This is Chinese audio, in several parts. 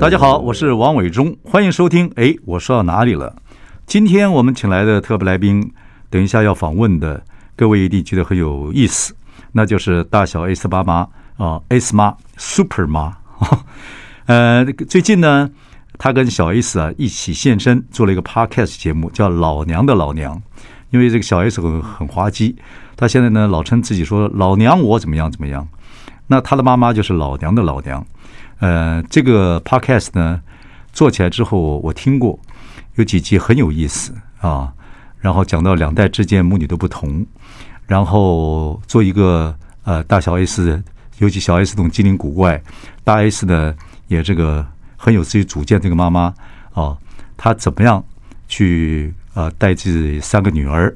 大家好，我是王伟忠，欢迎收听。哎，我说到哪里了？今天我们请来的特别来宾，等一下要访问的，各位一定觉得很有意思，那就是大小 S 妈妈啊，S 妈，Super 妈。呃，最近呢，他跟小 S 啊一起现身做了一个 Podcast 节目，叫《老娘的老娘》。因为这个小 S 很很滑稽，她现在呢老称自己说老娘我怎么样怎么样，那她的妈妈就是老娘的老娘。呃，这个 podcast 呢，做起来之后，我听过，有几集很有意思啊。然后讲到两代之间母女的不同，然后做一个呃大小 S，尤其小 S 这种机灵古怪，大 S 呢也这个很有自己主见。这个妈妈啊，她怎么样去呃带自己三个女儿？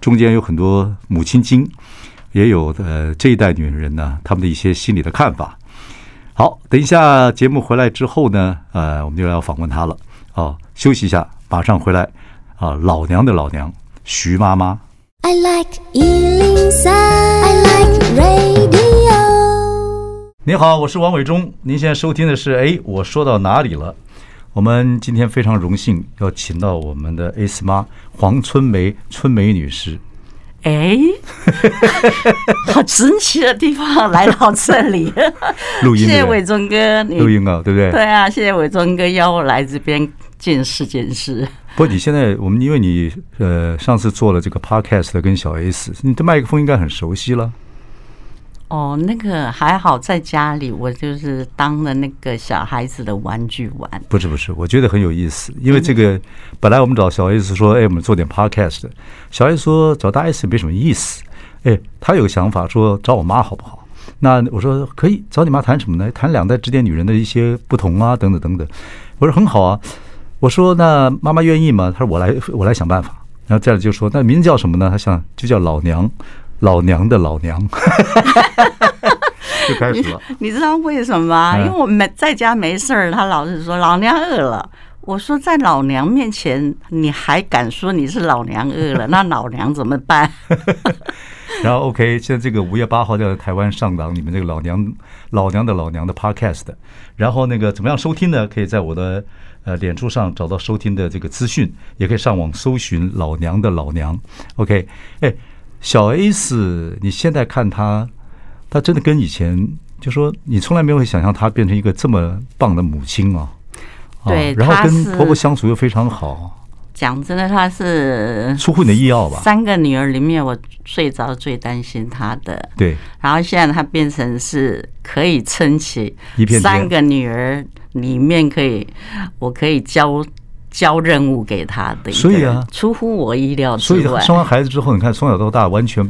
中间有很多母亲经，也有呃这一代女人呢，她们的一些心理的看法。好，等一下节目回来之后呢，呃，我们就要访问她了。哦，休息一下，马上回来。啊，老娘的老娘，徐妈妈。I like 103, I like radio。你好，我是王伟忠。您现在收听的是，哎，我说到哪里了？我们今天非常荣幸要请到我们的 S 妈黄春梅春梅女士。哎，好 神奇的地方来到这里，录音，谢谢伟忠哥，录音啊，对不对？对啊，谢谢伟忠哥邀我来这边见识见识。不过你现在我们因为你呃上次做了这个 podcast 跟小 S，你的麦克风应该很熟悉了。哦，那个还好，在家里我就是当了那个小孩子的玩具玩。不是不是，我觉得很有意思，因为这个本来我们找小 S 说，哎，我们做点 podcast，小 S 说找大 S 也没什么意思，哎，他有个想法说找我妈好不好？那我说可以，找你妈谈什么呢？谈两代之间女人的一些不同啊，等等等等。我说很好啊，我说那妈妈愿意吗？他说我来我来想办法。然后再来就说那名字叫什么呢？他想就叫老娘。老娘的老娘，就开始了。你知道为什么吗？因为我没在家没事儿，他老是说老娘饿了。我说在老娘面前，你还敢说你是老娘饿了？那老娘怎么办？然后 OK，现在这个五月八号在台湾上档，你们这个老娘老娘的老娘的 Podcast。然后那个怎么样收听呢？可以在我的呃脸书上找到收听的这个资讯，也可以上网搜寻老娘的老娘。OK，哎。小 S，你现在看她，她真的跟以前就说，你从来没有想象她变成一个这么棒的母亲啊！对，然后跟婆婆相处又非常好。讲真的，她是出乎你的意料吧？三个女儿里面，我最早最担心她的。对。然后现在她变成是可以撑起三个女儿里面可以，我可以教。交任务给他的，所以啊，出乎我意料之外。所以生完孩子之后，你看从小到大完全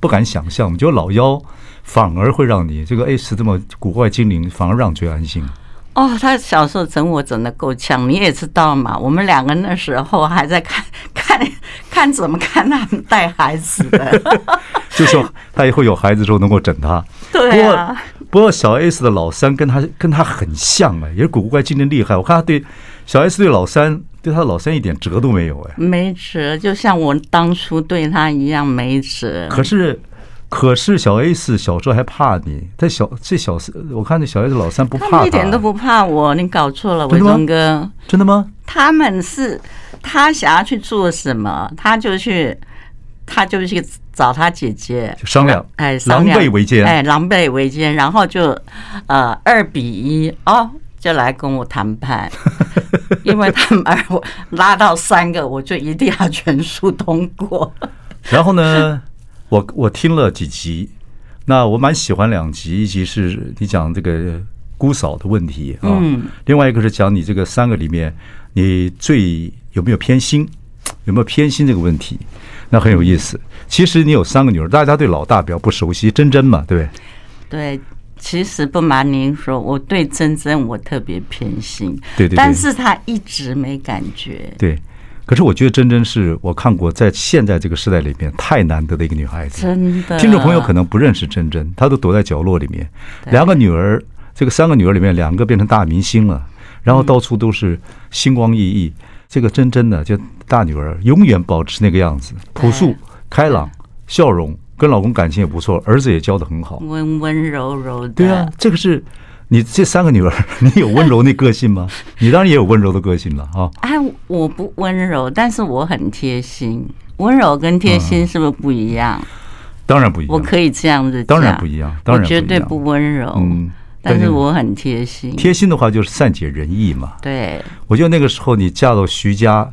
不敢想象，就老幺反而会让你这个 S 这么古怪精灵，反而让你最安心。哦，他小时候整我整的够呛，你也知道嘛。我们两个那时候还在看 看看怎么看他们带孩子的，就说他以后有孩子之后能够整他。对啊。不过不过小 S 的老三跟他跟他很像哎，也是古怪精灵厉害。我看他对小 S 对老三。对他老三一点辙都没有哎，没辙，就像我当初对他一样没辙。可是，可是小 S 小时候还怕你，他小这小四我看那小 S 老三不怕他，一点都不怕我。你搞错了，伟忠哥，真的吗？他们是他想要去做什么，他就去，他就去找他姐姐就商量，哎，狼狈为奸，哎，狼狈为奸，然后就呃二比一哦。就来跟我谈判，因为他们我拉到三个，我就一定要全数通过。然后呢，我我听了几集，那我蛮喜欢两集，一集是你讲这个姑嫂的问题啊，嗯，另外一个是讲你这个三个里面，你最有没有偏心，有没有偏心这个问题，那很有意思。其实你有三个女儿，大家对老大比较不熟悉，珍珍嘛，对不对？对。其实不瞒您说，我对珍珍我特别偏心，对对对，但是她一直没感觉。对，可是我觉得珍珍是我看过在现在这个时代里面太难得的一个女孩子。真的，听众朋友可能不认识珍珍，她都躲在角落里面。两个女儿，这个三个女儿里面，两个变成大明星了，然后到处都是星光熠熠。这个珍珍呢，就大女儿永远保持那个样子，朴素、开朗、笑容。跟老公感情也不错，儿子也教的很好，温温柔柔的。对啊，这个是你这三个女儿，你有温柔那个性吗？你当然也有温柔的个性了啊。哎，我不温柔，但是我很贴心。温柔跟贴心是不是不一样？当然不一样。我可以这样子讲，当然不一样。当然我绝对不温柔，嗯，但是我很贴心。贴心的话就是善解人意嘛。对，我觉得那个时候你嫁到徐家。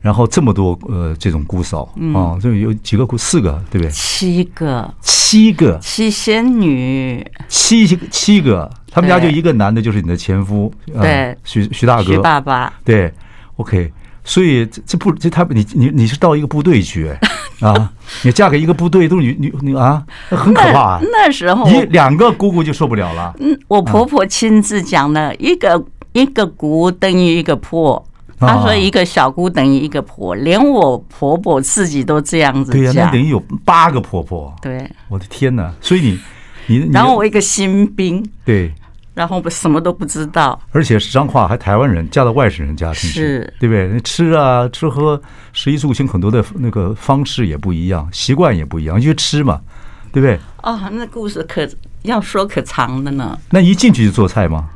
然后这么多呃，这种姑嫂啊，这有几个姑？四个对不对？七个，七个，七仙女，七七个，他们家就一个男的，就是你的前夫，对，徐徐大哥，徐爸爸，对，OK，所以这这不这他你你你是到一个部队去 啊？你嫁给一个部队都是女女女啊，那很可怕。啊那时候一两个姑姑就受不了了。嗯，我婆婆亲自讲的，一个一个姑等于一个婆。他说：“一个小姑等于一个婆，连我婆婆自己都这样子讲。对呀，那等于有八个婆婆。对，我的天哪！所以你，你，然后我一个新兵，对，然后我什么都不知道。而且是彰化，还台湾人嫁到外省人家庭，是，对不对？吃啊，吃喝，食衣住行很多的那个方式也不一样，习惯也不一样，因为吃嘛，对不对？哦，那故事可要说可长的呢。那一进去就做菜吗？”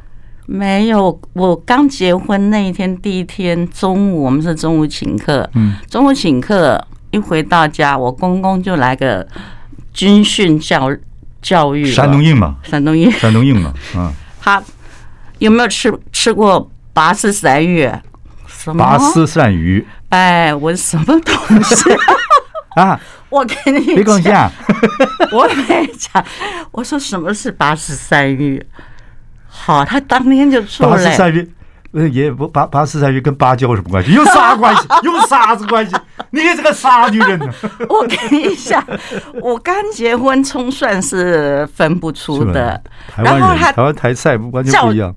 没有，我刚结婚那一天，第一天中午，我们是中午请客。嗯，中午请客，一回到家，我公公就来个军训教教育。山东硬嘛，山东硬，山东硬嘛，嗯。他有没有吃吃过拔丝鳝鱼？什么？拔丝鳝鱼？哎，我什么东西 啊？我跟你没关系啊，我没讲。我说什么是拔丝鳝鱼？好，他当天就做了。拔丝鳝鱼，呃，也不拔拔丝鳝鱼跟芭蕉有什么关系？有啥关系？有啥子关系？你这个傻女人呢？我跟你讲，我刚结婚，葱蒜是分不出的。台湾人，台湾台菜完全不一样。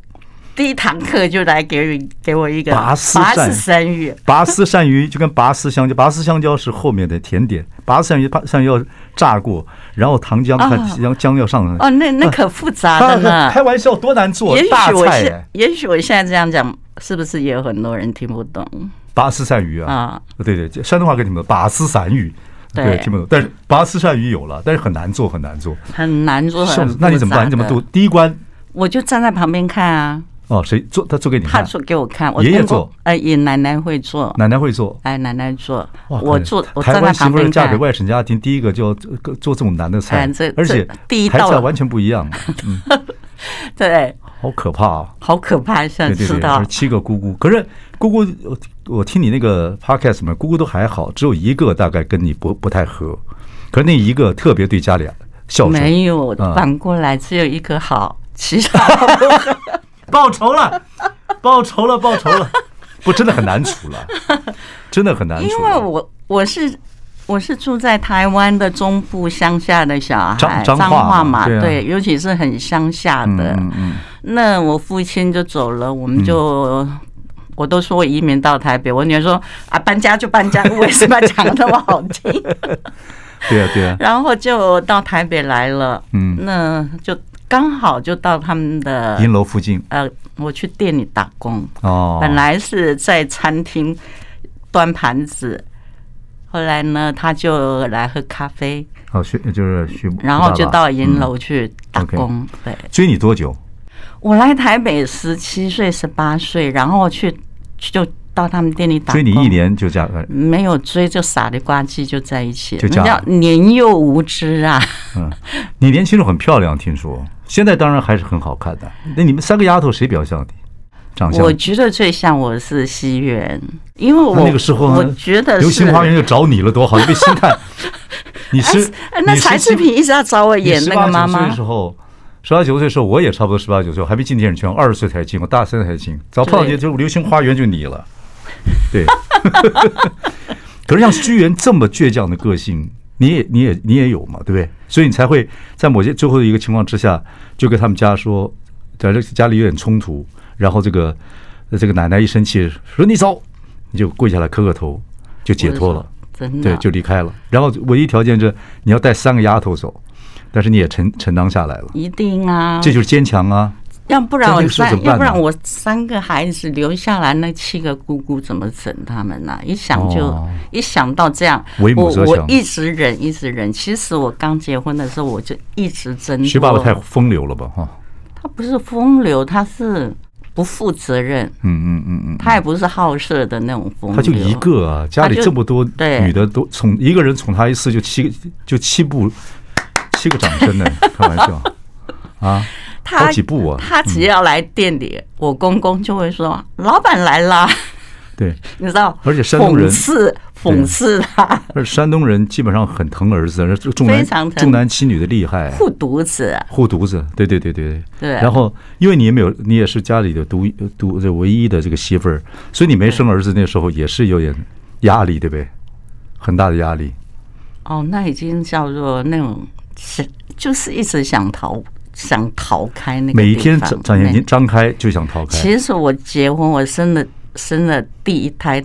第一堂课就来给给我一个拔丝鳝鱼，拔丝鳝鱼就跟拔丝香蕉，拔丝香蕉是后面的甜点，拔丝鳝鱼，鳝鱼要炸过，然后糖浆看将将要上来。哦，那那可复杂。开玩笑，多难做，大菜。也许我现在这样讲，是不是也有很多人听不懂？拔丝鳝鱼啊，啊，对对，山东话跟你们拔丝鳝鱼，对，听不懂。但是拔丝鳝鱼有了，但是很难做，很难做，很难做。那你怎么办？你怎么做？第一关，我就站在旁边看啊。哦，谁做？他做给你看？他做给我看。我爷爷做？哎，爷奶奶会做。奶奶会做。哎，奶奶做。我做。台湾媳妇嫁给外省家庭，第一个就要做这种难的菜，而且第一道完全不一样。嗯，对。好可怕啊！好可怕，想知道。七个姑姑，可是姑姑，我我听你那个 podcast 嘛，姑姑都还好，只有一个大概跟你不不太合，可是那一个特别对家里孝顺。没有，反过来只有一个好，其他。报仇了，报仇了，报仇了！不，真的很难处了，真的很难处。因为我我是我是住在台湾的中部乡下的小孩，彰化嘛，对，尤其是很乡下的。那我父亲就走了，我们就我都说我移民到台北。我女儿说啊，搬家就搬家，为什么讲的那么好听？对啊，对啊。然后就到台北来了，嗯，那就。刚好就到他们的银楼附近。呃，我去店里打工。哦。本来是在餐厅端盘子，后来呢，他就来喝咖啡。哦，徐就是徐。然后就到银楼去打工。对。追你多久？我来台北十七岁、十八岁，然后去就到他们店里打工。追你一年就嫁？没有追，就傻里呱唧就在一起。就叫年幼无知啊。嗯，你年轻时候很漂亮，听说。现在当然还是很好看的。那你们三个丫头谁比较像你？长相？我觉得最像我是西园，因为我那个时候我觉得流星花园就找你了，多好！你被星探，你是那柴智屏一直要找我演那个妈妈。十八九岁的时候，十八九岁的时候，我也差不多十八九岁，还没进电影圈，二十岁才进，我大三才进。早碰见就流星花园就你了，对。可是像西元这么倔强的个性。你也你也你也有嘛，对不对？所以你才会在某些最后的一个情况之下，就跟他们家说，在这家里有点冲突，然后这个这个奶奶一生气说你走，你就跪下来磕个头，就解脱了，真的，对，就离开了。然后唯一条件是你要带三个丫头走，但是你也承承担下来了，一定啊，这就是坚强啊。要不然我三，要不然我三个孩子留下来，那七个姑姑怎么整他们呢？一想就一想到这样，我我一直忍，一直忍。其实我刚结婚的时候，我就一直争。徐爸爸太风流了吧？哈，他不是风流，他是不负责任。嗯嗯嗯嗯，他也不是好色的那种风流。他就一个啊，家里这么多女的都宠一个人宠他一次就七就七步七个掌声呢，开玩笑啊。他几步啊？他只要来店里，我公公就会说：“老板来了。”对，你知道？而且山东人讽刺讽刺他。而山东人基本上很疼儿子，重男重男轻女的厉害，护犊子，护犊子。对对对对对。然后，因为你也没有，你也是家里的独独这唯一的这个媳妇儿，所以你没生儿子那时候也是有点压力，对不对？很大的压力。哦，那已经叫做那种是，就是一直想逃。想逃开那个，每一天张张眼睛张开就想逃开。其实我结婚，我生了生了第一胎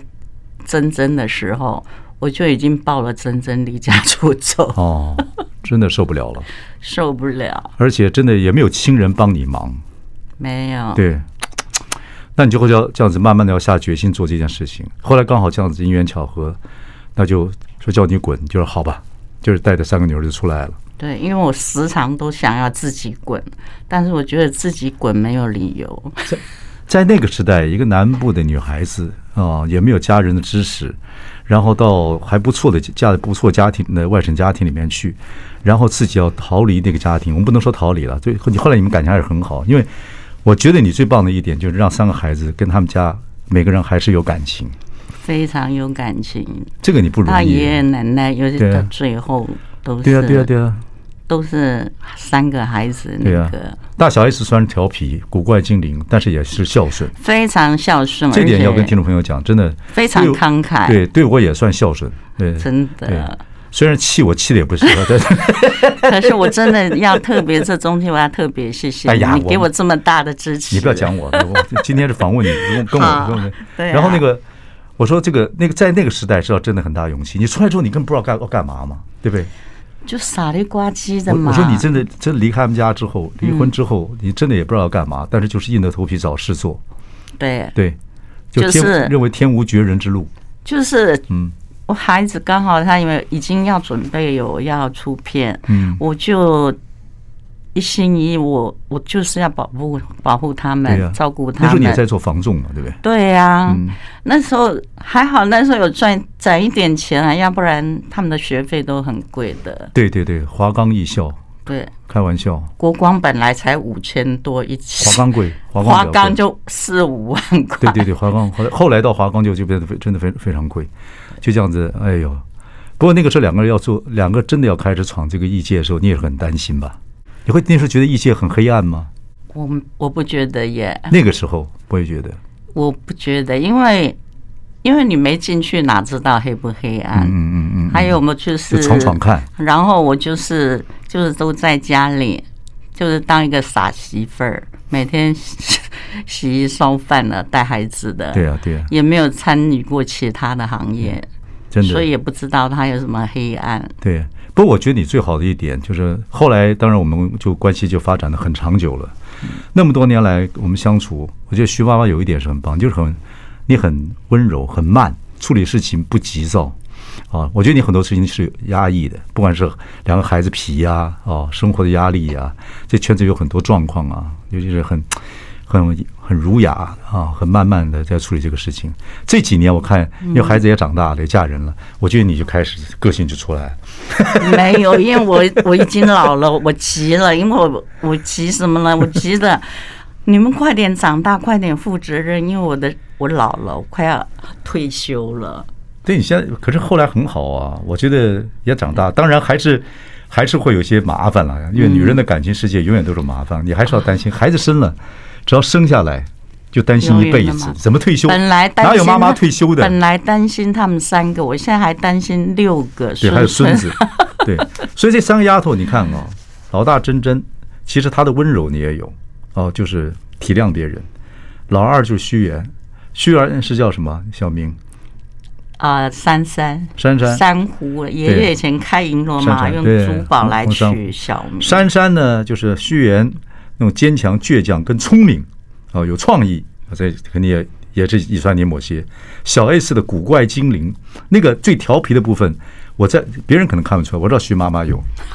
珍珍的时候，我就已经抱了珍珍离家出走。哦，真的受不了了，受不了。而且真的也没有亲人帮你忙，没有。对，那你就会要这样子慢慢的要下决心做这件事情。后来刚好这样子因缘巧合，那就说叫你滚，就说好吧，就是带着三个女儿就出来了。对，因为我时常都想要自己滚，但是我觉得自己滚没有理由。在在那个时代，一个南部的女孩子啊，也没有家人的支持，然后到还不错的嫁的不错家庭的外省家庭里面去，然后自己要逃离那个家庭。我们不能说逃离了，对，你后来你们感情还是很好，因为我觉得你最棒的一点就是让三个孩子跟他们家每个人还是有感情，非常有感情。这个你不容易。大爷爷奶奶，尤其到最后都是。对啊，对啊，对啊。都是三个孩子，那个大小 S 虽然调皮、古怪精灵，但是也是孝顺，非常孝顺。这点要跟听众朋友讲，真的非常慷慨。对，对我也算孝顺。对，真的。虽然气我气的也不是，可是我真的要特别，这中间我要特别谢谢你，给我这么大的支持。你不要讲我，我今天是访问你，跟我跟我。然后那个我说这个那个在那个时代是要真的很大勇气。你出来之后，你根本不知道干要干嘛嘛，对不对？就傻里呱唧的嘛。我说你真的真离开他们家之后，离婚之后，你真的也不知道要干嘛，但是就是硬着头皮找事做。对对，就是认为天无绝人之路。就是嗯，我孩子刚好他因为已经要准备有要出片，嗯，我就。一心一意，我我就是要保护保护他们，照顾他们。那时候你也在做房仲嘛，对不对？对呀，那时候还好，那时候有赚攒一点钱啊，要不然他们的学费都很贵的。对对对，华冈艺校，对，开玩笑。国光本来才五千多一期，华冈贵，华冈就四五万块。对对对，华冈后来后来到华冈就就变得非真的非非常贵，就这样子。哎呦，不过那个时候两个人要做，两个真的要开始闯这个异界的时候，你也是很担心吧？你会那时候觉得艺界很黑暗吗？我我不觉得耶。那个时候不会觉得。我不觉得，因为因为你没进去，哪知道黑不黑暗？嗯嗯嗯。还有我们就是闯闯看。然后我就是就是都在家里，就是当一个傻媳妇儿，每天洗衣烧饭了，带孩子的。对啊对啊。也没有参与过其他的行业，真的，所以也不知道他有什么黑暗。对。不过我觉得你最好的一点就是后来，当然我们就关系就发展的很长久了。那么多年来我们相处，我觉得徐妈妈有一点是很棒，就是很你很温柔、很慢，处理事情不急躁啊。我觉得你很多事情是压抑的，不管是两个孩子皮呀、啊，生活的压力呀、这圈子有很多状况啊，尤其是很。很很儒雅啊，很慢慢的在处理这个事情。这几年我看，因为孩子也长大了，也嫁人了，我觉得你就开始个性就出来了。没有，因为我我已经老了，我急了，因为我我急什么了？我急的，你们快点长大，快点负责任，因为我的我老了，我快要退休了。对，你现在可是后来很好啊，我觉得也长大，当然还是还是会有些麻烦了，因为女人的感情世界永远都是麻烦，你还是要担心孩子生了。只要生下来，就担心一辈子，怎么退休？本来哪有妈妈退休的？本来担心他们三个，我现在还担心六个。对，还有孙子。对，所以这三个丫头，你看啊，老大珍珍，其实她的温柔你也有哦，就是体谅别人。老二就是须媛，须媛是叫什么？小明？啊，珊珊，珊珊，珊瑚。爷爷以前开银罗马，用珠宝来取小名。珊珊呢，就是须媛那种坚强、倔强跟聪明，啊，有创意啊，这肯定也也是遗传你某些。小 S 的古怪精灵，那个最调皮的部分。我在别人可能看不出来，我知道徐妈妈有，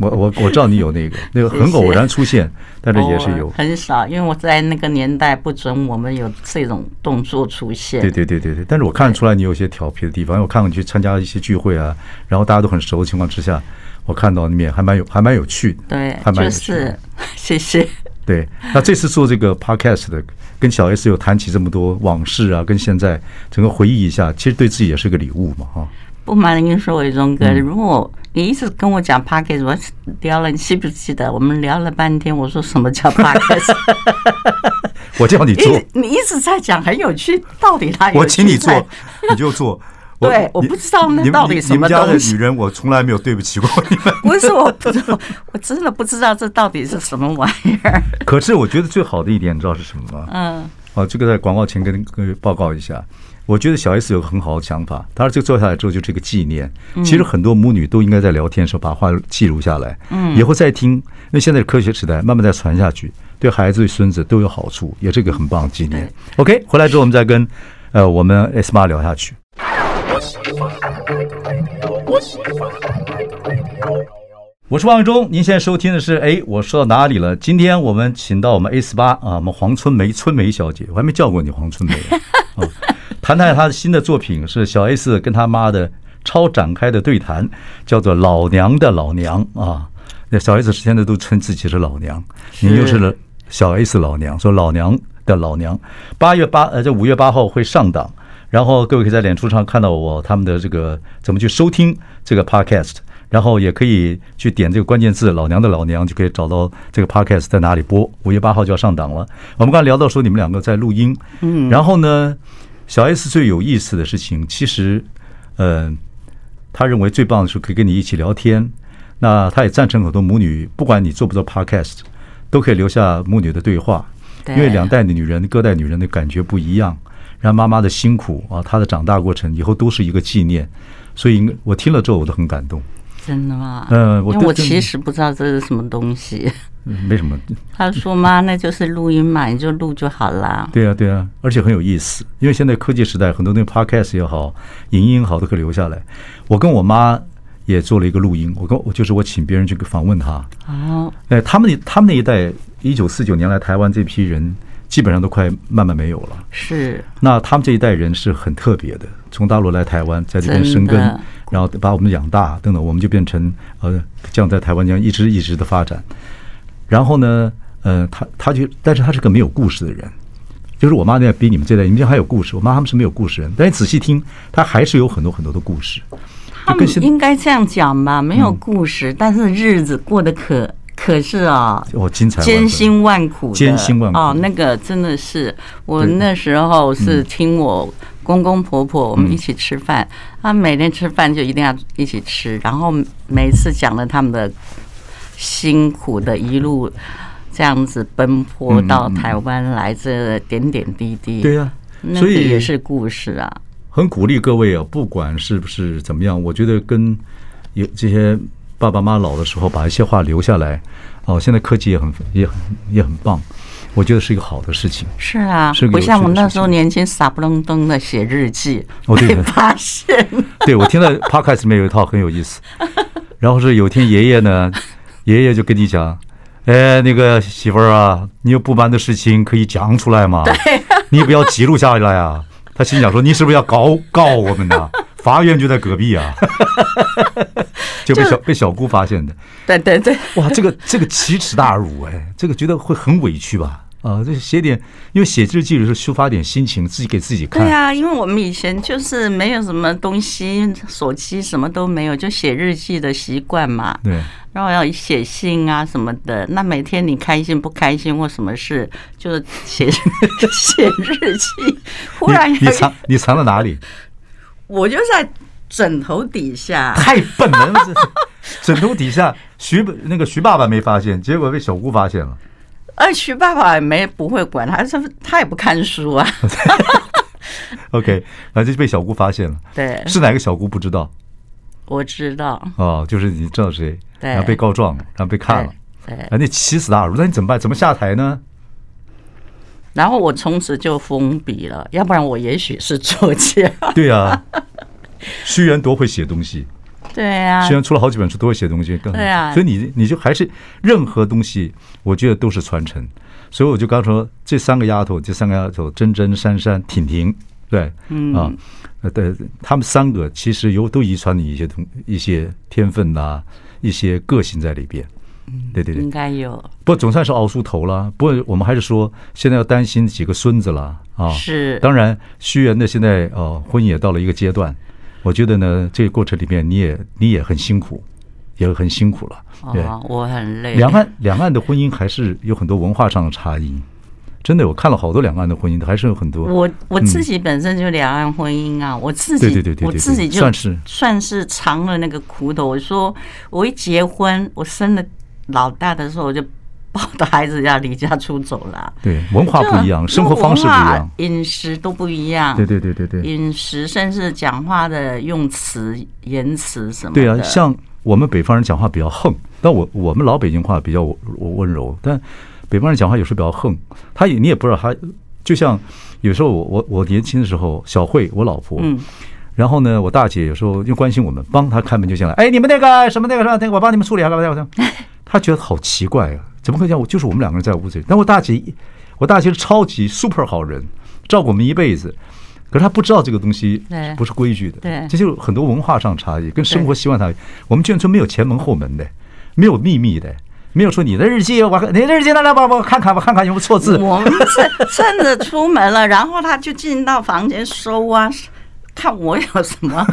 我我我知道你有那个那个很偶然出现，但是也是有很少，因为我在那个年代不准我们有这种动作出现。对对对对对，但是我看得出来你有些调皮的地方，因为我看过你去参加一些聚会啊，然后大家都很熟的情况之下，我看到里面还蛮有还蛮有趣的，对，还蛮有趣的。谢谢。对，那这次做这个 podcast 的，跟小 S 有谈起这么多往事啊，跟现在整个回忆一下，其实对自己也是个礼物嘛，哈。不瞒您说，伟忠哥，如果你一直跟我讲 Podcast，我聊了，你记不记得？我们聊了半天，我说什么叫 Podcast？我叫你做，你一直在讲很有趣，到底他有我请你做，你就做。对，我不知道那到底什么东西。你们家的女人，我从来没有对不起过你们。不是，我不知道，我真的不知道这到底是什么玩意儿。可是我觉得最好的一点，你知道是什么吗？嗯。哦，这个在广告前跟各位报告一下。我觉得小 S 有个很好的想法，他说这个做下来之后就这个纪念。其实很多母女都应该在聊天的时候把话记录下来，嗯，以后再听。因为现在是科学时代，慢慢再传下去，对孩子、对孙子都有好处，也是一个很棒的纪念。OK，回来之后我们再跟呃我们 S 妈聊下去。我是王伟忠，您现在收听的是哎，我说到哪里了？今天我们请到我们 A 四八啊，我们黄春梅春梅小姐，我还没叫过你黄春梅 啊。谈谈她的新的作品是小 S 跟她妈的超展开的对谈，叫做《老娘的老娘》啊。那小 S 现在都称自己是老娘，你又是小 S 老娘，说老娘的老娘。八月八呃，这五月八号会上档，然后各位可以在脸书上看到我他们的这个怎么去收听这个 Podcast，然后也可以去点这个关键字“老娘的老娘”，就可以找到这个 Podcast 在哪里播。五月八号就要上档了。我们刚才聊到说你们两个在录音，嗯，然后呢？小 S 最有意思的事情，其实，嗯、呃，他认为最棒的是可以跟你一起聊天。那他也赞成很多母女，不管你做不做 Podcast，都可以留下母女的对话。因为两代的女人，各代女人的感觉不一样。然后妈妈的辛苦啊，她的长大过程，以后都是一个纪念。所以我听了之后，我都很感动。真的吗？嗯，我我其实不知道这是什么东西。没什么。他说妈，那就是录音嘛，你就录就好了。对啊，对啊，而且很有意思，因为现在科技时代，很多那个 podcast 也好，影音也好，都可以留下来。我跟我妈也做了一个录音，我跟我就是我请别人去访问她。哦。哎，他们那他们那一代，一九四九年来台湾这批人，基本上都快慢慢没有了。是。那他们这一代人是很特别的，从大陆来台湾，在这边生根，然后把我们养大，等等，我们就变成呃，这样在台湾这样一直一直的发展。然后呢，呃，他他就，但是他是个没有故事的人，就是我妈那代比你们这代，你们这还有故事。我妈他们是没有故事人，但你仔细听，他还是有很多很多的故事。他们应该这样讲吧？没有故事，嗯、但是日子过得可可是啊，我精彩，艰辛万苦，艰辛万苦。哦，那个真的是我那时候是听我公公婆婆我们一起吃饭，他、嗯、每天吃饭就一定要一起吃，然后每次讲了他们的。辛苦的一路这样子奔波到台湾来，这点点滴滴，对呀，所以也是故事啊。很鼓励各位啊，不管是不是怎么样，我觉得跟有这些爸爸妈妈老的时候，把一些话留下来。哦，现在科技也很也很也很棒，我觉得是一个好的事情。是啊，不像我们那时候年轻傻不愣登的写日记，被发现。对，我听到 Podcast 里面有一套很有意思，然后是有天爷爷呢。爷爷就跟你讲，哎，那个媳妇儿啊，你有不满的事情可以讲出来吗？对，你不要记录下来啊。他心想说，你是不是要告告我们呢？法院就在隔壁啊，就被小被小姑发现的。对对对，哇，这个这个奇耻大辱哎，这个觉得会很委屈吧？啊，这写点，因为写日记的时候抒发点心情，自己给自己看。对啊，因为我们以前就是没有什么东西，手机什么都没有，就写日记的习惯嘛。对。然后要写信啊什么的，那每天你开心不开心或什么事，就是写 写日记。忽然你，你藏你藏在哪里？我就在枕头底下。太笨了，枕头底下，徐那个徐爸爸没发现，结果被小姑发现了。而徐爸爸也没不会管，他他他也不看书啊。OK，然后就被小姑发现了。对，是哪个小姑不知道？我知道。哦，就是你知道谁？对，然后被告状了，然后被看了。对，哎，那气死大了！那你怎么办？怎么下台呢？然后我从此就封笔了，要不然我也许是作家。对啊，须源多会写东西。对啊，须源出了好几本书，都会写东西。对啊，所以你你就还是任何东西，我觉得都是传承。所以我就刚说这三个丫头，这三个丫头，珍珍、珊珊、婷婷，对，嗯啊，对，他们三个其实有都遗传你一些东一些天分呐，一些个性在里边。嗯对对对，应该有。不，总算是熬出头了。不过我们还是说，现在要担心几个孙子了啊。是。当然，须源的现在呃，婚姻也到了一个阶段。我觉得呢，这个过程里面，你也你也很辛苦，也很辛苦了。对，我很累。两岸两岸的婚姻还是有很多文化上的差异。真的，我看了好多两岸的婚姻，还是有很多。我我自己本身就两岸婚姻啊，我自己对对对，我自己就算是算是尝了那个苦头。我说，我一结婚，我生了。老大的时候，我就抱着孩子要离家出走了。对，文化不一样，生活方式不一样，饮食都不一样。对对对对对，饮食甚至讲话的用词、言辞什么的。对啊，像我们北方人讲话比较横，但我我们老北京话比较温柔，但北方人讲话有时候比较横。他也你也不知道，他就像有时候我我我年轻的时候，小慧我老婆，嗯，然后呢，我大姐有时候又关心我们，帮她开门就行了。哎，你们那个什么那个什么那个，我帮你们处理啊，来来来。他觉得好奇怪啊，怎么会这样？我就是我们两个人在屋子里。但我大姐，我大姐是超级 super 好人，照顾我们一辈子。可是他不知道这个东西不是规矩的，对，这就很多文化上差异，跟生活习惯差异。我们眷村没有前门后门的，没有秘密的，没有说你的日记，我你的日记拿来吧，我看看吧，看看有没有错字。我们是趁着出门了，然后他就进到房间收啊，看我有什么，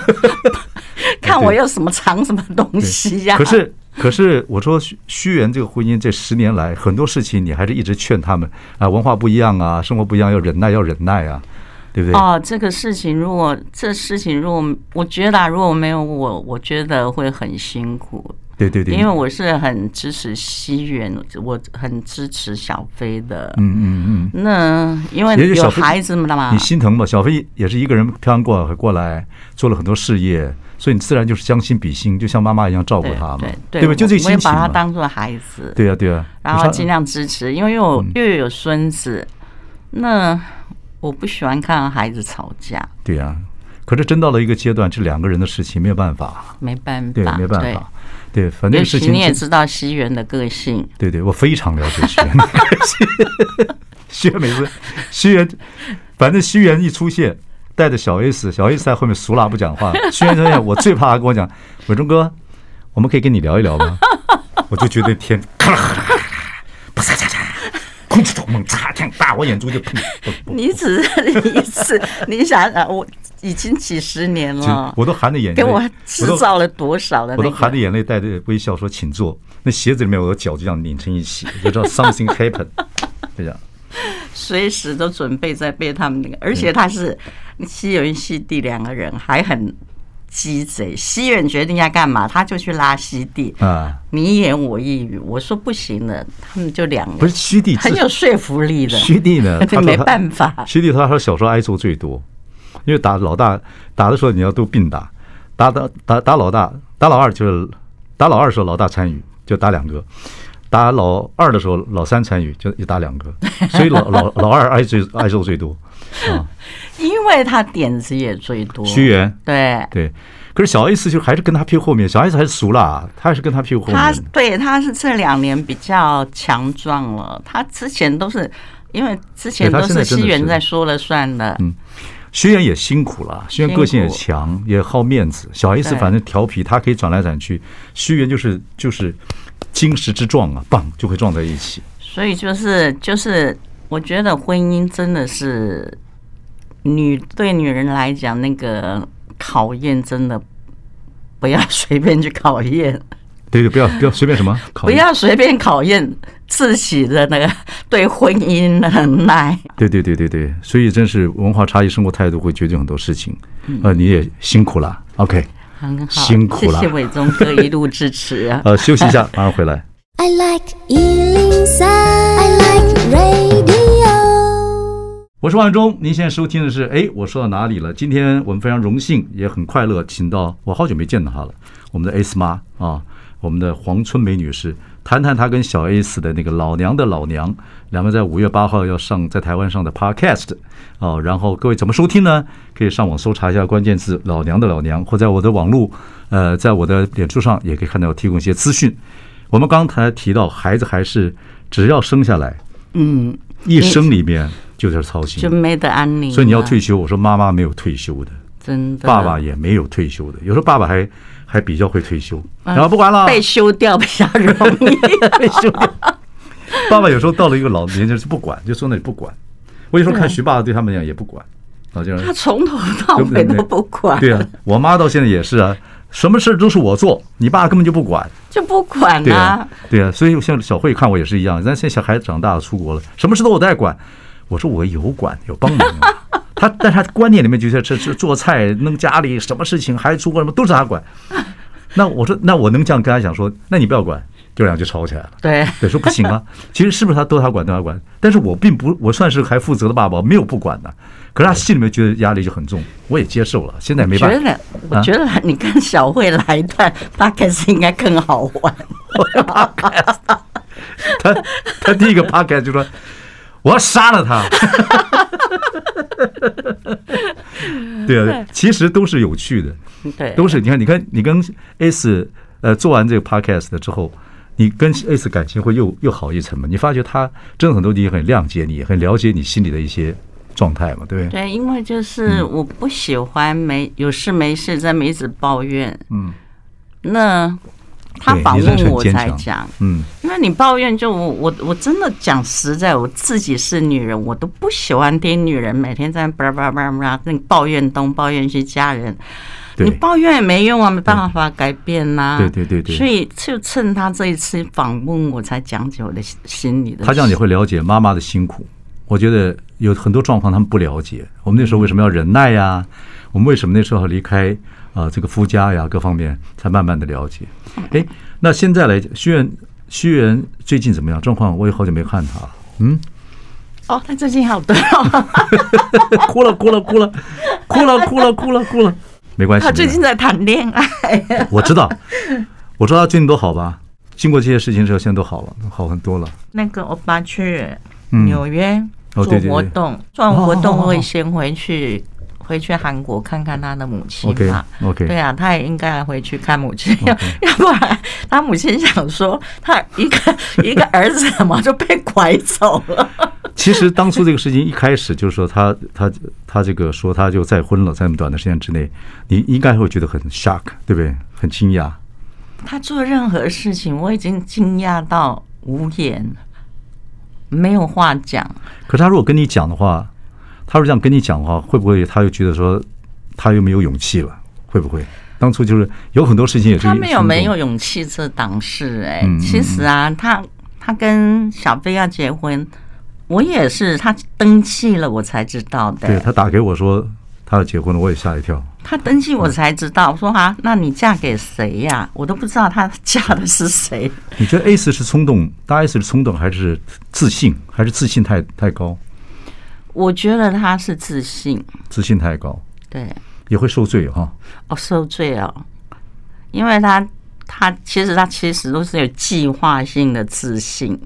看我有什么藏什么东西呀、啊。可是。可是我说须源这个婚姻这十年来很多事情你还是一直劝他们啊，文化不一样啊，生活不一样，要忍耐，要忍耐啊，对不对？哦，这个事情如果这事情如果我觉得如果没有我，我觉得会很辛苦。对对对，因为我是很支持须源，我很支持小飞的。嗯嗯嗯。那因为有孩子们了嘛，你心疼嘛？小飞也是一个人漂洋过海过来，做了很多事业。所以你自然就是将心比心，就像妈妈一样照顾他嘛，对吧？就这个心情嘛。我也把他当做孩子。对呀，对呀。然后尽量支持，因为又又有孙子，那我不喜欢看孩子吵架。对呀，可是真到了一个阶段，这两个人的事情没有办法，没办法，对，没办法。对，反正事情你也知道西元的个性。对对，我非常了解西元的个性。西元每次，西元，反正西元一出现。带着小 S，小 S 在后面俗辣不讲话。须源说：“ 我最怕他跟我讲，伟忠哥，我们可以跟你聊一聊吗？” 我就觉得天，咔啦咔啦咔啦，啪嚓嚓嚓，空气突猛炸，天大，我眼珠就喷。你只是一次，你想想，我已经几十年了，我都含着眼泪，给我制造了多少的，我都含着眼泪，带着微笑说：“请坐。”那鞋子里面，我的脚就这样拧成一起，就知道 something happen，这样。随时都准备在被他们那个，而且他是西园西地两个人还很鸡贼。西园决定要干嘛，他就去拉西地啊，你一言我一语。我说不行了，他们就两个。不是西地很有说服力的。西地呢，他没办法。西地他说小时候挨揍最多，因为打老大打的时候你要都并打，打打打打老大，打老二就是打老二的时候老大参与就打两个。打老二的时候，老三参与就一打两个，所以老老老二挨最挨揍最多啊，因为他点子也最多。须源对对，可是小 S 就还是跟他屁股后面，小 S 还是熟了，他还是跟他屁股后面。他对他是这两年比较强壮了，他之前都是因为之前都是须源在说了算的。嗯，徐源也辛苦了，徐源个性也强，也好面子。小 S 反正调皮，他可以转来转去，徐源就是就是。金石之撞啊，棒就会撞在一起。所以就是就是，我觉得婚姻真的是女对女人来讲，那个考验真的不要随便去考验。对对，不要不要随便什么 考验，不要随便考验自己的那个对婚姻的能耐。对对对对对，所以真是文化差异、生活态度会决定很多事情。呃，你也辛苦了，OK，很好，辛苦了，谢谢伟忠哥一路支持啊。呃，休息一下，马上回来。I like 103, I like radio. 我是万忠，您现在收听的是哎，我说到哪里了？今天我们非常荣幸，也很快乐，请到我好久没见到她了，我们的 S 妈啊，我们的黄春梅女士，谈谈她跟小 S 的那个老娘的老娘，两位在五月八号要上在台湾上的 Podcast 哦，然后各位怎么收听呢？可以上网搜查一下关键字“老娘的老娘”，或在我的网络呃，在我的脸书上也可以看到提供一些资讯。我们刚才提到，孩子还是只要生下来，嗯，一生里面。就在操心，就没得安宁。所以你要退休，我说妈妈没有退休的，真的，爸爸也没有退休的。有时候爸爸还还比较会退休，然后不管了，被休掉比较容易，被休掉。爸爸有时候到了一个老年纪就不管，就坐那里不管。我有时候看徐爸爸对他们讲也不管，老，这样他从头到尾都不管。对啊，我妈到现在也是啊，什么事都是我做，你爸根本就不管，就不管啊。对啊，所以像小慧看我也是一样，咱现在小孩子长大了出国了，什么事都我在管。我说我有管有帮忙，他但他观念里面就是这这做菜弄家里什么事情孩子出国什么都是他管。那我说那我能这样跟他讲说，那你不要管，就两就吵起来了。对，对，说不行啊。其实是不是他都他管都他管？但是我并不我算是还负责的爸爸，没有不管的。可是他心里面觉得压力就很重，我也接受了。现在没办法。我觉得你跟小慧来一段 podcast 应该更好玩。他他第一个 podcast 就说。我要杀了他！对啊，其实都是有趣的，对，都是你看，你看，你跟 S 呃做完这个 podcast 之后，你跟 S 感情会又又好一层嘛？你发觉他真的很多地方很谅解你，很了解你心里的一些状态嘛？对不对？对，因为就是我不喜欢没有事没事在那一直抱怨，嗯，那。他访问我才讲，嗯，因为你抱怨，就我我我真的讲实在，我自己是女人，我都不喜欢听女人每天在叭叭叭叭那抱怨东抱怨西家人，你抱怨也没用啊，没办法改变呐，对对对对，所以就趁他这一次访问，我才讲解我的心里的。他这样你会了解妈妈的辛苦，我觉得有很多状况他们不了解，我们那时候为什么要忍耐呀？我们为什么那时候要离开？啊，这个夫家呀，各方面才慢慢的了解。哎，那现在来，须源，须源最近怎么样？状况我也好久没看他。嗯，哦，他最近好多哦，哭了，哭了，哭了，哭了，哭了，哭了，哭了，没关系。他最近在谈恋爱。我知道，我知道他最近都好吧？经过这些事情之后，现在都好了，好很多了。那个我爸去纽约做活动，做完活动会先回去。回去韩国看看他的母亲嘛？OK，对啊，他也应该回去看母亲，要 要不然他母亲想说他一个一个儿子怎么就被拐走了？其实当初这个事情一开始就是说他他他这个说他就再婚了，在那么短的时间之内，你应该会觉得很 shock，对不对？很惊讶。他做任何事情，我已经惊讶到无言，没有话讲。可是他如果跟你讲的话。他如果这样跟你讲的话，会不会他又觉得说他又没有勇气了？会不会当初就是有很多事情也是他没有没有勇气这档事哎。其实啊，他他跟小飞要结婚，我也是他登记了我才知道的。对，他打给我说他要结婚了，我也吓一跳。他登记我才知道，我说啊，那你嫁给谁呀？我都不知道他嫁的是谁。你觉得 S 是冲动，大 S 是冲动还是自信，还是自信太太高？我觉得他是自信，自信太高，对，也会受罪哈。哦，受罪哦，因为他他其实他其实都是有计划性的自信，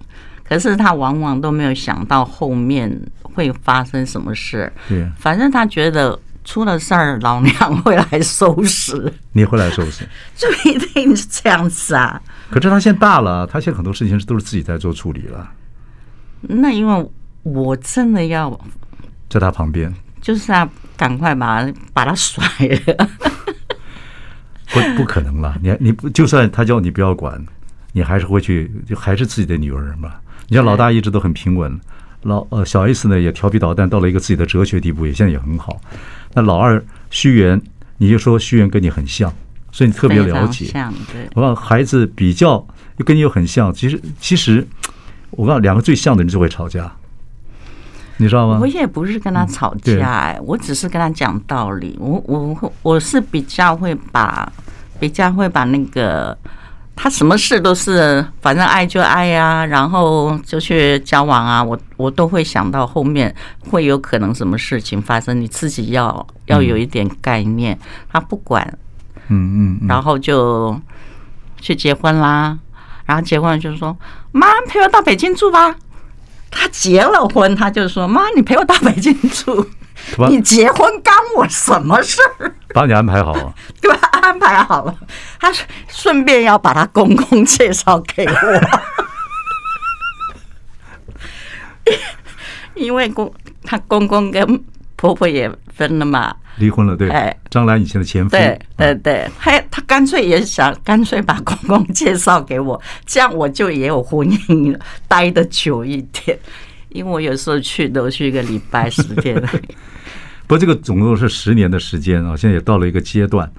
可是他往往都没有想到后面会发生什么事。对，反正他觉得出了事儿，老娘会来收拾。你会来收拾？就一定是这样子啊？可是他现在大了，他现在很多事情都是自己在做处理了。那因为我真的要。在他旁边，就是啊赶快把把他甩了。不，不可能了。你你不就算他叫你不要管，你还是会去，就还是自己的女儿嘛。你像老大一直都很平稳，老呃小 S 呢也调皮捣蛋到了一个自己的哲学地步，也现在也很好。那老二虚源，你就说虚源跟你很像，所以你特别了解。像对，我让孩子比较又跟你又很像，其实其实我告两个最像的人就会吵架，你知道吗？我也不是跟他吵架，哎，我只是跟他讲道理。我我我是比较会把比较会把那个。他什么事都是，反正爱就爱呀，然后就去交往啊。我我都会想到后面会有可能什么事情发生，你自己要要有一点概念。他不管，嗯嗯，然后就去结婚啦。然后结婚就说：“妈，陪我到北京住吧。”他结了婚，他就说：“妈，你陪我到北京住。”你结婚干我什么事儿？把你安排好了，对吧？安排好了，他顺便要把他公公介绍给我，因为公他公公跟婆婆也分了嘛，离婚了，对。哎，张兰以前的前夫，对对对，他他干脆也想干脆把公公介绍给我，这样我就也有婚姻待的久一点。因为我有时候去都去一个礼拜十天，不 我这个总共是十年的时间啊，现在也到了一个阶段。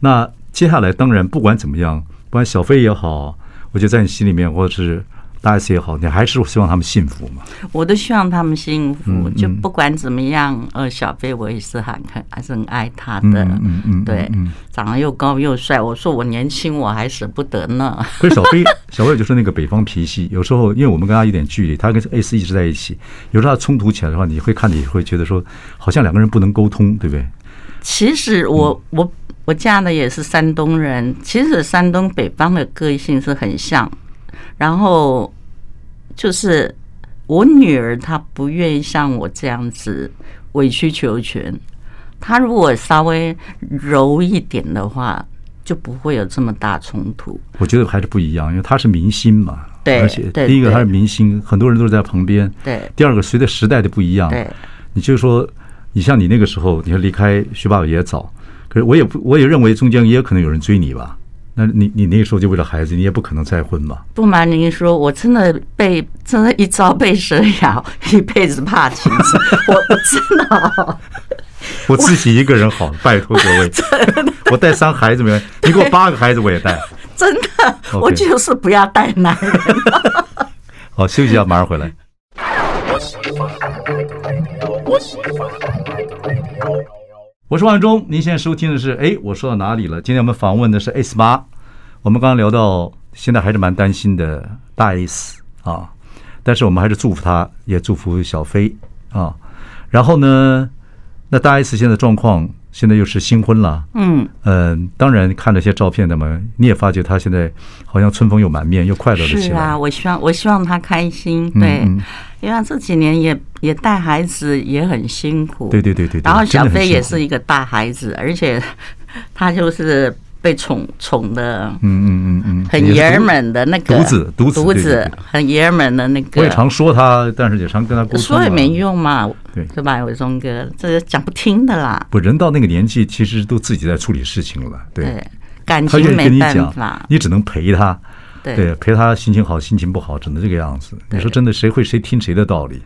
那接下来当然不管怎么样，不管小飞也好，我觉得在你心里面或者是。大 S 也好，你还是希望他们幸福嘛？我都希望他们幸福，就不管怎么样，呃，小飞我也是很很还是很爱他的，嗯嗯，对，长得又高又帅。我说我年轻我还舍不得呢。可是小飞，小飞就是那个北方脾气，有时候因为我们跟他有点距离，他跟 S 一直在一起，有时候他冲突起来的话，你会看你会觉得说，好像两个人不能沟通，对不对？其实我我我嫁的也是山东人，其实山东北方的个性是很像。然后就是我女儿，她不愿意像我这样子委曲求全。她如果稍微柔一点的话，就不会有这么大冲突。我觉得还是不一样，因为她是明星嘛。对，而且第一个她是明星，很多人都是在旁边。对。第二个，随着时代的不一样，对，你就说，你像你那个时候，你要离开徐爸爸也早，可是我也不，我也认为中间也有可能有人追你吧。那你你那个时候就为了孩子，你也不可能再婚吧？不瞒您说，我真的被真的，一朝被蛇咬，一辈子怕青蛇。我我真的，我自己一个人好，拜托各位，我带三孩子没？你给我八个孩子我也带。真的，我就是不要带男人。好，休息一下，马上回来。我是万忠，您现在收听的是哎，我说到哪里了？今天我们访问的是 S 八，我们刚刚聊到，现在还是蛮担心的大 S 啊，但是我们还是祝福他，也祝福小飞啊。然后呢，那大 S 现在状况，现在又是新婚了，嗯嗯、呃，当然看了些照片，的嘛你也发觉他现在好像春风又满面，又快乐了起来。是啊，我希望我希望他开心，对。嗯嗯因为这几年也也带孩子也很辛苦，对对对对。然后小飞也是一个大孩子，而且他就是被宠宠的，嗯嗯嗯嗯，很爷们的那个独子独子独子，很爷们的那个。我也常说他，但是也常跟他沟通。说也没用嘛，对，对吧？伟忠哥，这个讲不听的啦。不，人到那个年纪，其实都自己在处理事情了，对。感情没办法，你只能陪他。对，陪他心情好，心情不好，只能这个样子。你说真的，谁会谁听谁的道理？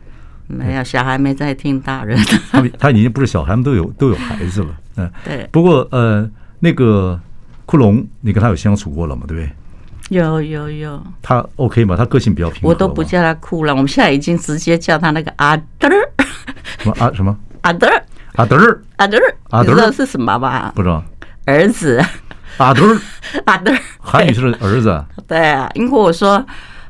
没有，小孩没在听大人。他他已经不是小孩，他们都有都有孩子了。嗯，对。不过呃，那个库龙，你跟他有相处过了吗？对不对？有有有。他 OK 吗？他个性比较平和。我都不叫他库了，我们现在已经直接叫他那个阿德。什么阿什么？阿德。阿德。阿德。阿德。你知道是什么吧？不知道。儿子。阿德儿，阿德儿，韩女士的儿子。对啊，因为我说，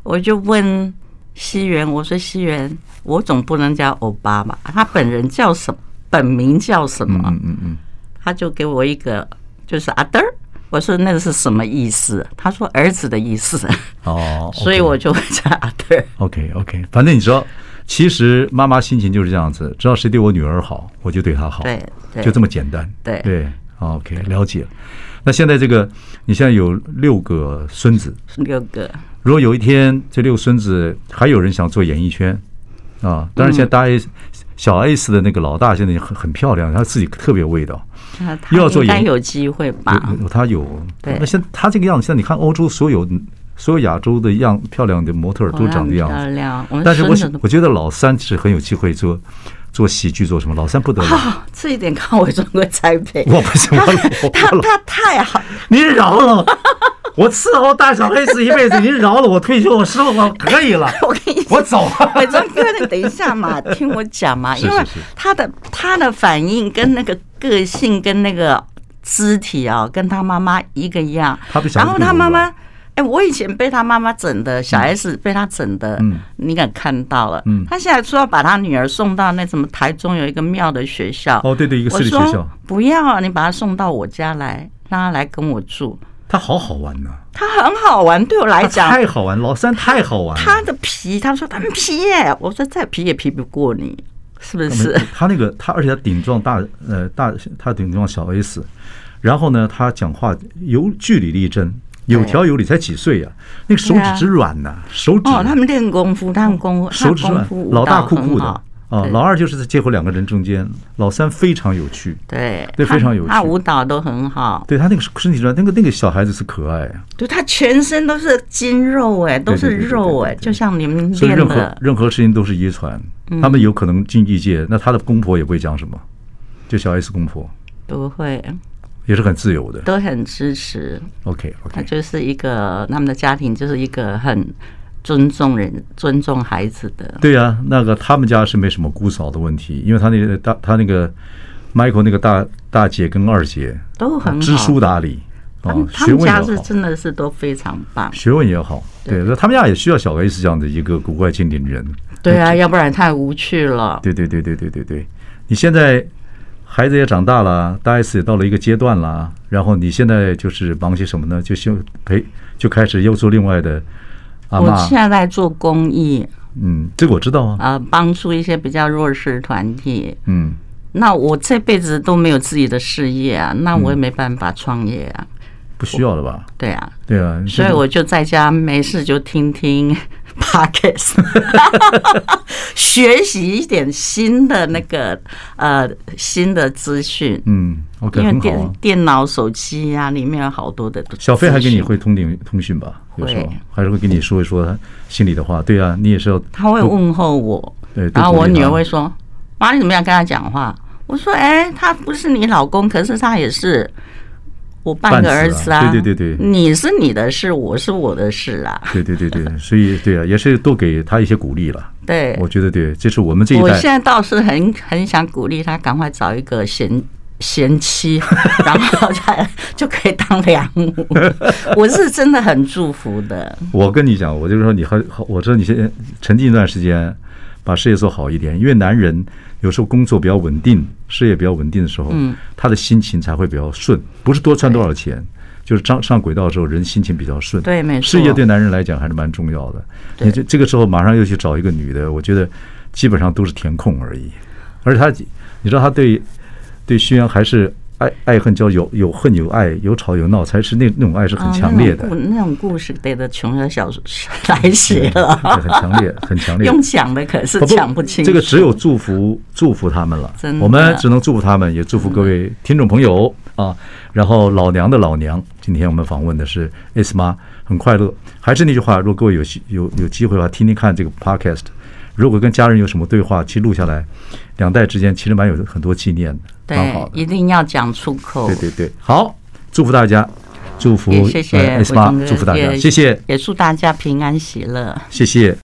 我就问西元，我说西元，我总不能叫欧巴吧？他本人叫什么？本名叫什么？嗯嗯嗯，他就给我一个，就是阿德儿。我说那个是什么意思？他说儿子的意思。哦，所以我就会叫阿德儿。OK OK，反正你知道，其实妈妈心情就是这样子，只要谁对我女儿好，我就对她好。对，就这么简单。对对，OK，了解。那现在这个，你现在有六个孙子，六个。如果有一天这六个孙子还有人想做演艺圈啊，当然现在大 S、小 S 的那个老大现在很很漂亮，她自己特别有味道，又要做演员，有机会吧？他有。对。那现他这个样子，现在你看欧洲所有所有亚洲的样漂亮的模特都长这样子。漂亮。但是我我觉得老三是很有机会做做喜剧做什么？老三不得了，啊，这一点看我中国栽培。我不行，我我他他太好，你饶了我，我伺候大小黑子一辈子，您饶了我退休，我师傅我可以了。我跟你我走了。伟忠哥，你等一下嘛，听我讲嘛，是是是因为他的他的反应跟那个个性跟那个肢体啊，跟他妈妈一个样。然后他妈妈，哎，我以前被他妈妈整的，小 S 被他整的，嗯你敢看到了？嗯他现在说要把他女儿送到那什么台中有一个庙的学校。哦，对对，一个私立学校，不要啊，你把他送到我家来，让他来跟我住。他好好玩呢，他很好玩，对我来讲，太好玩，老三太好玩了。他的皮，他说他很皮耶，我说再皮也皮不过你，是不他是？他那个他，而且他顶撞大呃大，他顶撞小 S，然后呢，他讲话有据理力争，有条有理，才几岁呀、那个手指之软呐、手指。哦，他们练功夫，他们功夫，手指软老大酷酷的。啊，老二就是在介乎两个人中间，老三非常有趣，对对非常有趣。他舞蹈都很好，对他那个身体软，那个那个小孩子是可爱。啊，对他全身都是筋肉哎，都是肉哎，就像你们练所以任何，任何事情都是遗传，他们有可能进异界，那他的公婆也不会讲什么，就小 S 公婆。不会，也是很自由的都很支持。OK OK，就是一个他们的家庭就是一个很尊重人、尊重孩子的。对呀、那个他们家是没什么姑嫂的问题，因为他那个大他那个 Michael 那个大大姐跟二姐都很知书达理啊他们，家是真的是都非常棒。学问也好，对，那他们家也需要小 S 这样的一个古怪精灵人，对啊，要不然太无趣了。对对对对对对对，你现在孩子也长大了，大 S 也到了一个阶段了，然后你现在就是忙些什么呢？就修陪就开始又做另外的阿我，现在在做公益，嗯，这个我知道啊，呃，帮助一些比较弱势团体。嗯，那我这辈子都没有自己的事业啊，那我也没办法创业啊。不需要了吧？对啊，对啊，所以我就在家没事就听听 podcast，学习一点新的那个呃新的资讯。嗯，OK，因为电。电脑、手机呀、里面有好多的。小飞还跟你会通电通讯吧？有时候会还是会跟你说一说他心里的话。对啊，你也是要 他会问候我，对，然后我女儿会说，说：“妈，你怎么样跟他讲话？”我说：“哎，他不是你老公，可是他也是我半个儿子啊。对对对对你是你的事，我是我的事啊。对对对对，所以对啊，也是多给他一些鼓励了。对，我觉得对，这是我们这一代。我现在倒是很很想鼓励他，赶快找一个贤贤妻，然后再就可以当良母。我是真的很祝福的。我跟你讲，我就是说，你还好，我知道你现在沉浸一段时间，把事业做好一点，因为男人有时候工作比较稳定，事业比较稳定的时候，嗯，他的心情才会比较顺，不是多赚多少钱，就是上上轨道的时候，人心情比较顺。对，没错。事业对男人来讲还是蛮重要的。你这这个时候马上又去找一个女的，我觉得基本上都是填空而已。而且他，你知道他对对徐阳还是爱爱恨交有有恨有爱有吵有闹，才是那那种爱是很强烈的啊、那，种故那种故事得的穷人小说来写了，对很强烈，很强烈。用讲的可是讲不清楚。这个只有祝福祝福他们了真，我们只能祝福他们，也祝福各位听众朋友啊。然后老娘的老娘，今天我们访问的是 S 妈，很快乐。还是那句话，如果各位有有有机会的话，听听看这个 Podcast。如果跟家人有什么对话，其实录下来，两代之间其实蛮有很多纪念的，蛮好的。对，一定要讲出口。对对对，好，祝福大家，祝福也谢谢 S 妈，祝福大家，谢谢，也祝大家平安喜乐，谢谢。